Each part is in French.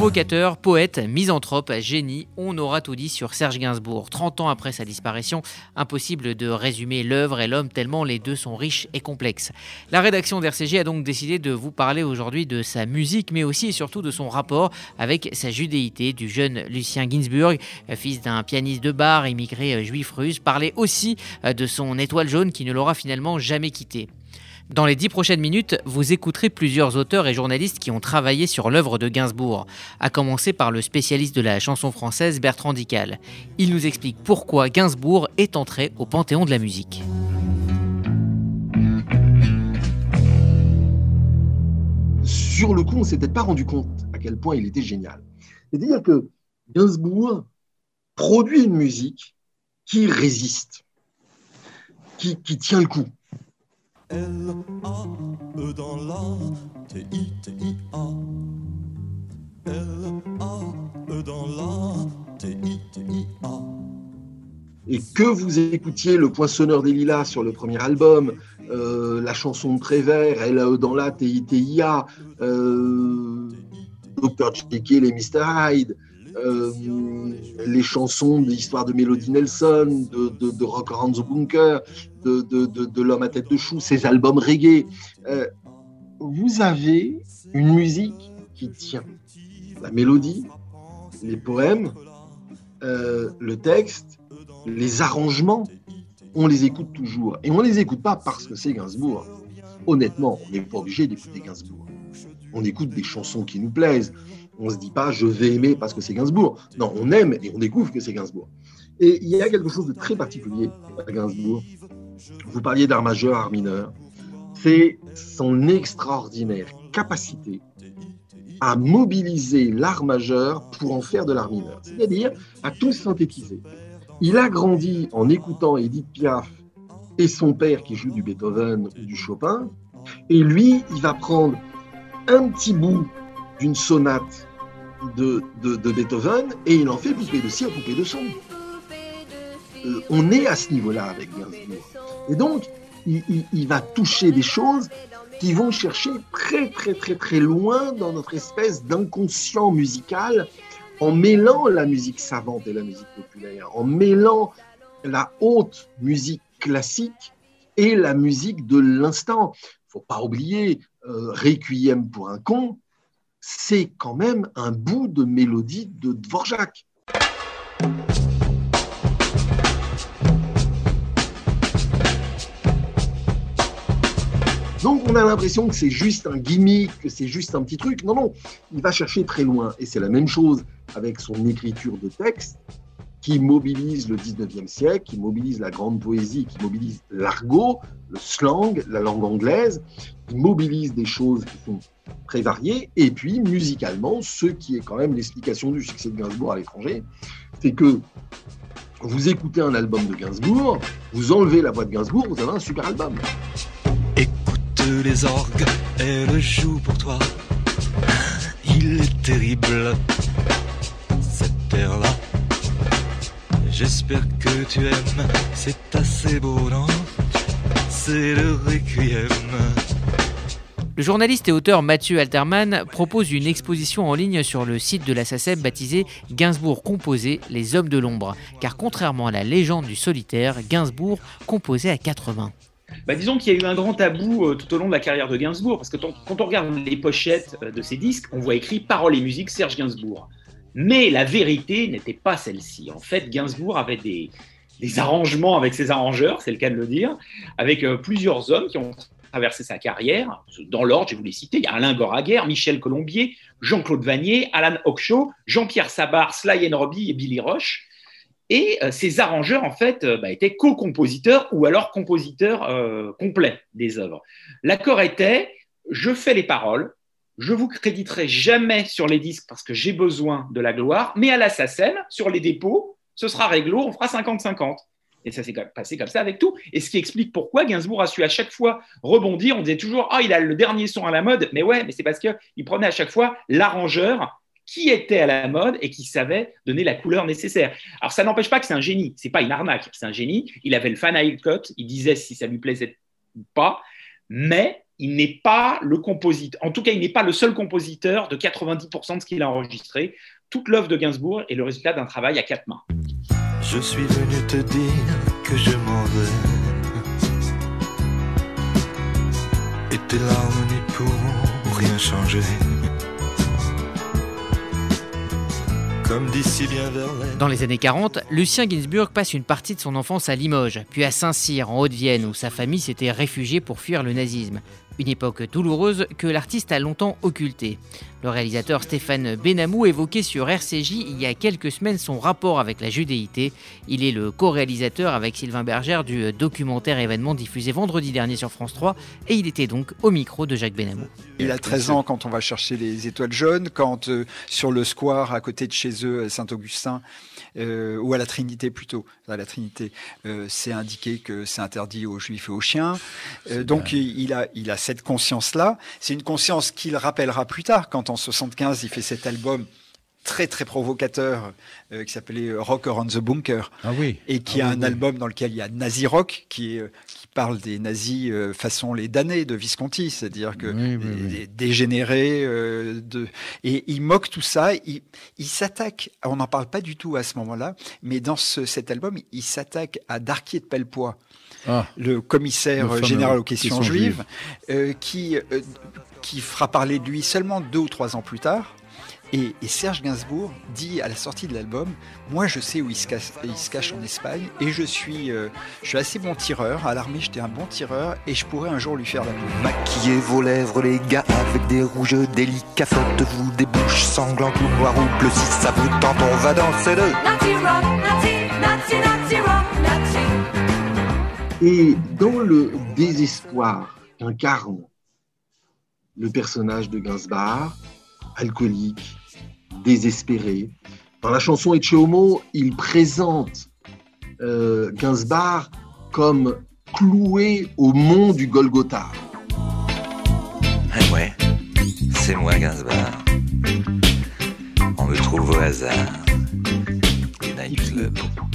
Provocateur, poète, misanthrope, génie, on aura tout dit sur Serge Gainsbourg. 30 ans après sa disparition, impossible de résumer l'œuvre et l'homme tellement les deux sont riches et complexes. La rédaction d'RCG a donc décidé de vous parler aujourd'hui de sa musique, mais aussi et surtout de son rapport avec sa judéité du jeune Lucien Ginsburg, fils d'un pianiste de bar immigré juif russe, parler aussi de son étoile jaune qui ne l'aura finalement jamais quitté. Dans les dix prochaines minutes, vous écouterez plusieurs auteurs et journalistes qui ont travaillé sur l'œuvre de Gainsbourg, à commencer par le spécialiste de la chanson française Bertrand Dical. Il nous explique pourquoi Gainsbourg est entré au panthéon de la musique. Sur le coup, on ne s'est peut-être pas rendu compte à quel point il était génial. C'est-à-dire que Gainsbourg produit une musique qui résiste, qui, qui tient le coup. L-A-E dans la T-I-T-I-A. L-A-E dans la T-I-T-I-A. Et que vous écoutiez Le Poinçonneur des Lilas sur le premier album, euh, la chanson de Prévert, L-A-E dans la T-I-T-I-A, euh, Dr. Jekyll et Mr. Hyde, les chansons de l'histoire de Melody Nelson, de, Rock Around the Bunker, de, de L'homme à tête de chou, ces albums reggae. Euh, vous avez une musique qui tient. La mélodie, les poèmes, euh, le texte, les arrangements, on les écoute toujours. Et on ne les écoute pas parce que c'est Gainsbourg. Honnêtement, on n'est pas obligé d'écouter Gainsbourg. On écoute des chansons qui nous plaisent on ne se dit pas je vais aimer parce que c'est Gainsbourg. Non, on aime et on découvre que c'est Gainsbourg. Et il y a quelque chose de très particulier à Gainsbourg. Vous parliez d'art majeur, art mineur. C'est son extraordinaire capacité à mobiliser l'art majeur pour en faire de l'art mineur, c'est-à-dire à tout synthétiser. Il a grandi en écoutant Edith Piaf et son père qui joue du Beethoven ou du Chopin, et lui, il va prendre un petit bout d'une sonate de, Beethoven et il en fait poupée de cire, poupée de son. Euh, on est à ce niveau-là avec Gainsbourg. Et donc, il, va toucher des choses qui vont chercher très très très très loin dans notre espèce d'inconscient musical en mêlant la musique savante et la musique populaire, en mêlant la haute musique classique et la musique de l'instant. Faut pas oublier euh, Requiem pour un con, c'est quand même un bout de mélodie de Dvorak. Donc on a l'impression que c'est juste un gimmick, que c'est juste un petit truc. Non, non, il va chercher très loin. Et c'est la même chose avec son écriture de texte qui mobilise le 19e siècle, qui mobilise la grande poésie, qui mobilise l'argot, le slang, la langue anglaise, qui mobilise des choses qui sont très variées. Et puis, musicalement, ce qui est quand même l'explication du succès de Gainsbourg à l'étranger, c'est que vous écoutez un album de Gainsbourg, vous enlevez la voix de Gainsbourg, vous avez un super album. Écoute les orgues, elle joue pour toi. Il est terrible, cette terre-là. J'espère que tu aimes, c'est assez beau, non C'est le requiem. Le journaliste et auteur Mathieu Alterman propose une exposition en ligne sur le site de la SACEM baptisée Gainsbourg composé, les hommes de l'ombre. Car contrairement à la légende du solitaire, Gainsbourg composait à quatre mains. Bah, disons qu'il y a eu un grand tabou euh, tout au long de la carrière de Gainsbourg, parce que quand on regarde les pochettes euh, de ses disques, on voit écrit Paroles et musique Serge Gainsbourg. Mais la vérité n'était pas celle-ci. En fait, Gainsbourg avait des, arrangements avec ses arrangeurs, c'est le cas de le dire, avec euh, plusieurs hommes qui ont traversé sa carrière. Dans l'ordre, je vous les citer. Il y a Alain Goraguer, Michel Colombier, Jean-Claude Vanier, Alan Okshaw, Jean-Pierre Sabar, Sly Robbie et Billy Roche. Et euh, ces arrangeurs, en fait, euh, bah, étaient co-compositeurs ou alors compositeurs complets des œuvres. L'accord était, je fais les paroles, je vous créditerai jamais sur les disques parce que j'ai besoin de la gloire, mais à la SACEM, sur les dépôts, ce sera réglo, on fera 50-50. Et ça s'est passé comme ça avec tout. Et ce qui explique pourquoi Gainsbourg a su à chaque fois rebondir. On disait toujours, ah, il a le dernier son à la mode. Mais ouais, mais c'est parce qu'il prenait à chaque fois l'arrangeur qui était à la mode et qui savait donner la couleur nécessaire. Alors ça n'empêche pas que c'est un génie. C'est pas une arnaque, c'est un génie. Il avait le fan cut. Il disait si ça lui plaisait ou pas. Mais il n'est pas le compositeur, en tout cas, il n'est pas le seul compositeur de 90% de ce qu'il a enregistré. Toute l'œuvre de Gainsbourg est le résultat d'un travail à quatre mains. Je suis venu te dire que je m'en vais. Et tes larmes n'y pourront rien changer. Dans les années 40, Lucien Ginsburg passe une partie de son enfance à Limoges, puis à Saint-Cyr, en Haute-Vienne, où sa famille s'était réfugiée pour fuir le nazisme. Une époque douloureuse que l'artiste a longtemps occultée. Le réalisateur Stéphane Benamou évoquait sur RCJ il y a quelques semaines son rapport avec la judéité. Il est le co-réalisateur avec Sylvain Berger du documentaire événement diffusé vendredi dernier sur France 3 et il était donc au micro de Jacques Benamou. Il a 13 ans quand on va chercher les étoiles jaunes, quand euh, sur le square à côté de chez eux, à Saint-Augustin, euh, ou à la Trinité plutôt, à la Trinité, euh, c'est indiqué que c'est interdit aux juifs et aux chiens. donc il, a, il a cette conscience-là. C'est une conscience qu'il rappellera plus tard quand en 75, il fait cet album très très provocateur euh, qui s'appelait Rock Around the Bunker ah oui. et qui ah a un album dans lequel il y a Nazi Rock qui, euh, qui parle des nazis euh, façon les damnés de Visconti c'est-à-dire que des, dégénérés de et il moque tout ça il, il s'attaque on n'en parle pas du tout à ce moment-là mais dans ce, cet album il s'attaque à Darquier de Pellepoix ah. le commissaire général aux questions juives, qui qui fera parler de lui seulement deux ou trois ans plus tard. Et, Serge Gainsbourg dit à la sortie de l'album, moi je sais où il se, cache, en Espagne et je suis, euh, je suis assez bon tireur. À l'armée j'étais un bon tireur et je pourrais un jour lui faire l'amour. Maquillez vos lèvres les gars avec des rouges délicats. Faites-vous des bouches sanglantes ou noires ou bleues. Si ça vous tente on va danser le Et dans le désespoir qu'incarne le personnage de Gainsbourg, alcoolique, désespéré. Dans la chanson Ecce Homo, il présente euh, comme cloué au mont du Golgotha. Ah ouais, c'est moi Gainsbourg. On me trouve au hasard.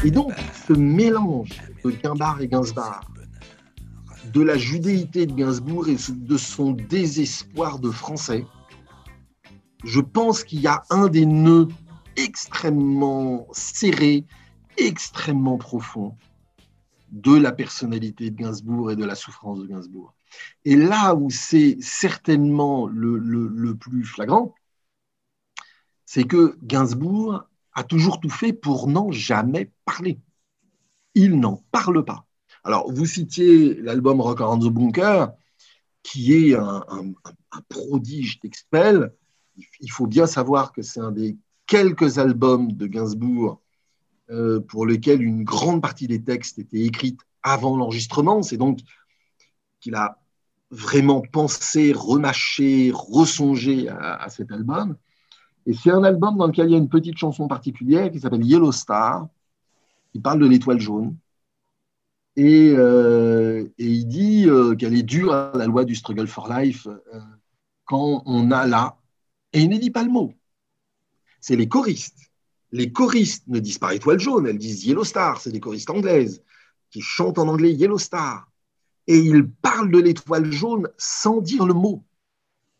Et donc, ce mélange de Gainsbourg et Gainsbourg, de la judéité de Gainsbourg et de son désespoir de français, je pense qu'il y a un des nœuds extrêmement serrés, extrêmement profonds de la personnalité de Gainsbourg et de la souffrance de Gainsbourg. Et là où c'est certainement le, le, plus flagrant, c'est que Gainsbourg a toujours tout fait pour n'en jamais parler. Il n'en parle pas. Alors, vous citiez l'album Rock the Bunker, qui est un, prodige d'expel. Il faut bien savoir que c'est un des quelques albums de Gainsbourg euh, pour lesquels une grande partie des textes étaient écrits avant l'enregistrement. C'est donc qu'il a vraiment pensé, remâché, ressongé à cet album. Et c'est un album dans lequel il y a une petite chanson particulière qui s'appelle Yellow Star. Il parle de l'étoile jaune. Euh, et, il dit euh, qu'elle est dure à la loi du struggle for life euh, quand on a là, et il ne dit pas le mot. C'est les choristes. Les choristes ne disent pas étoile jaune, elles disent Yellow Star, c'est des choristes anglaises qui chantent en anglais Yellow Star. Et ils parlent de l'étoile jaune sans dire le mot,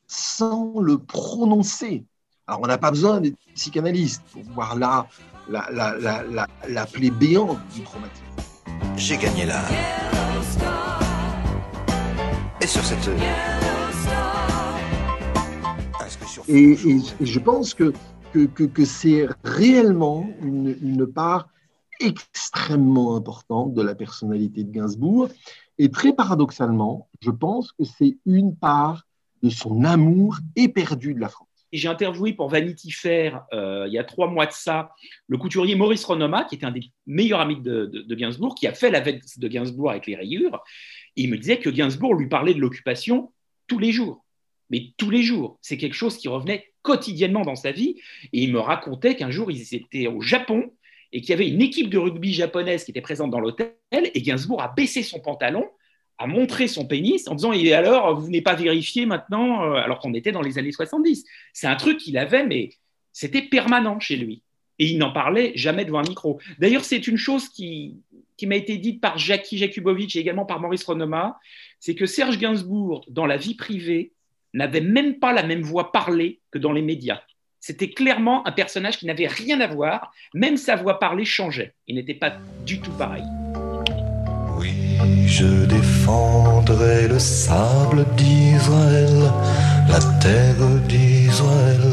sans le prononcer. Alors on n'a pas besoin d'être psychanalyste pour voir là la, la, la, la plaie béante du traumatisme j'ai gagné là. Et sur cette. Et, je pense que, que, que, c'est réellement une, une, part extrêmement importante de la personnalité de Gainsbourg. Et très paradoxalement, je pense que c'est une part de son amour éperdu de la France j'ai interviewé pour Vanity Fair, euh, il y a trois mois de ça, le couturier Maurice Renoma, qui était un des meilleurs amis de, Gainsbourg, qui a fait la veste de Gainsbourg avec les rayures. Et il me disait que Gainsbourg lui parlait de l'occupation tous les jours. Mais tous les jours. C'est quelque chose qui revenait quotidiennement dans sa vie. Et il me racontait qu'un jour, ils étaient au Japon et qu'il y avait une équipe de rugby japonaise qui était présente dans l'hôtel. Et Gainsbourg a baissé son pantalon a montré son pénis en disant et alors vous n'êtes pas vérifié maintenant euh, alors qu'on était dans les années 70 c'est un truc qu'il avait mais c'était permanent chez lui et il n'en parlait jamais devant un micro d'ailleurs c'est une chose qui, m'a été dite par Jackie Jakubowicz et également par Maurice Renoma c'est que Serge Gainsbourg, dans la vie privée, n'avait même pas la même voix parlée que dans les médias. C'était clairement un personnage qui n'avait rien à voir, même sa voix parlée changeait. Il n'était pas du tout pareil. Oui, je défendrai le sable d'Israël, la terre d'Israël,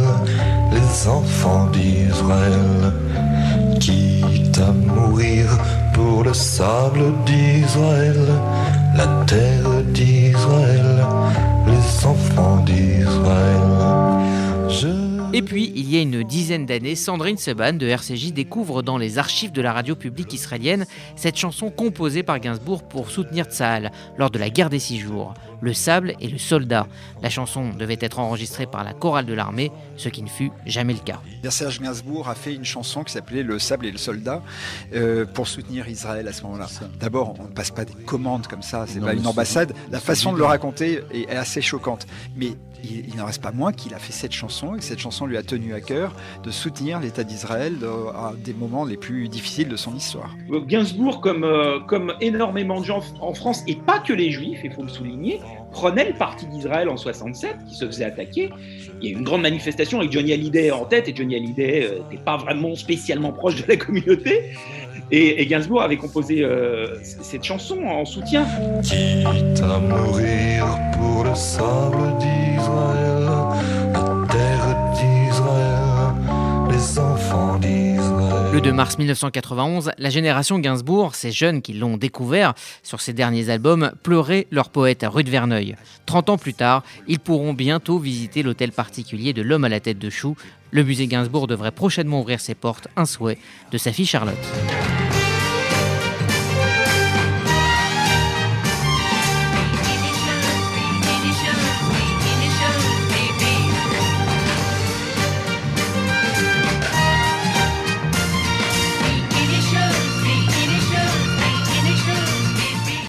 les enfants d'Israël, quitte à mourir pour le sable d'Israël, la terre d'Israël, les enfants d'Israël. Et puis, il y a une dizaine d'années, Sandrine Seban de RCJ découvre dans les archives de la radio publique israélienne cette chanson composée par Gainsbourg pour soutenir Tsahal lors de la guerre des six jours, Le sable et le soldat. La chanson devait être enregistrée par la chorale de l'armée, ce qui ne fut jamais le cas. Serge Gainsbourg a fait une chanson qui s'appelait Le sable et le soldat euh, pour soutenir Israël à ce moment-là. D'abord, on ne passe pas des commandes comme ça, c'est pas une ambassade. La façon de le raconter est assez choquante. Mais il, n'en reste pas moins qu'il a fait cette chanson et que cette chanson lui a tenu à cœur de soutenir l'État d'Israël à des moments les plus difficiles de son histoire. Gainsbourg, comme, euh, comme énormément de gens en France, et pas que les Juifs, il faut le souligner, prenait le parti d'Israël en 67, qui se faisait attaquer. Il y a eu une grande manifestation avec Johnny Hallyday en tête, et Johnny Hallyday n'était euh, pas vraiment spécialement proche de la communauté. Et, Gainsbourg avait composé euh, cette chanson en soutien. Quitte à mourir pour le sable d'Israël, Le 2 mars 1991, la génération Gainsbourg, ces jeunes qui l'ont découvert sur ses derniers albums, pleuraient leur poète rue de Verneuil. 30 ans plus tard, ils pourront bientôt visiter l'hôtel particulier de l'homme à la tête de chou. Le musée Gainsbourg devrait prochainement ouvrir ses portes, un souhait de sa fille Charlotte.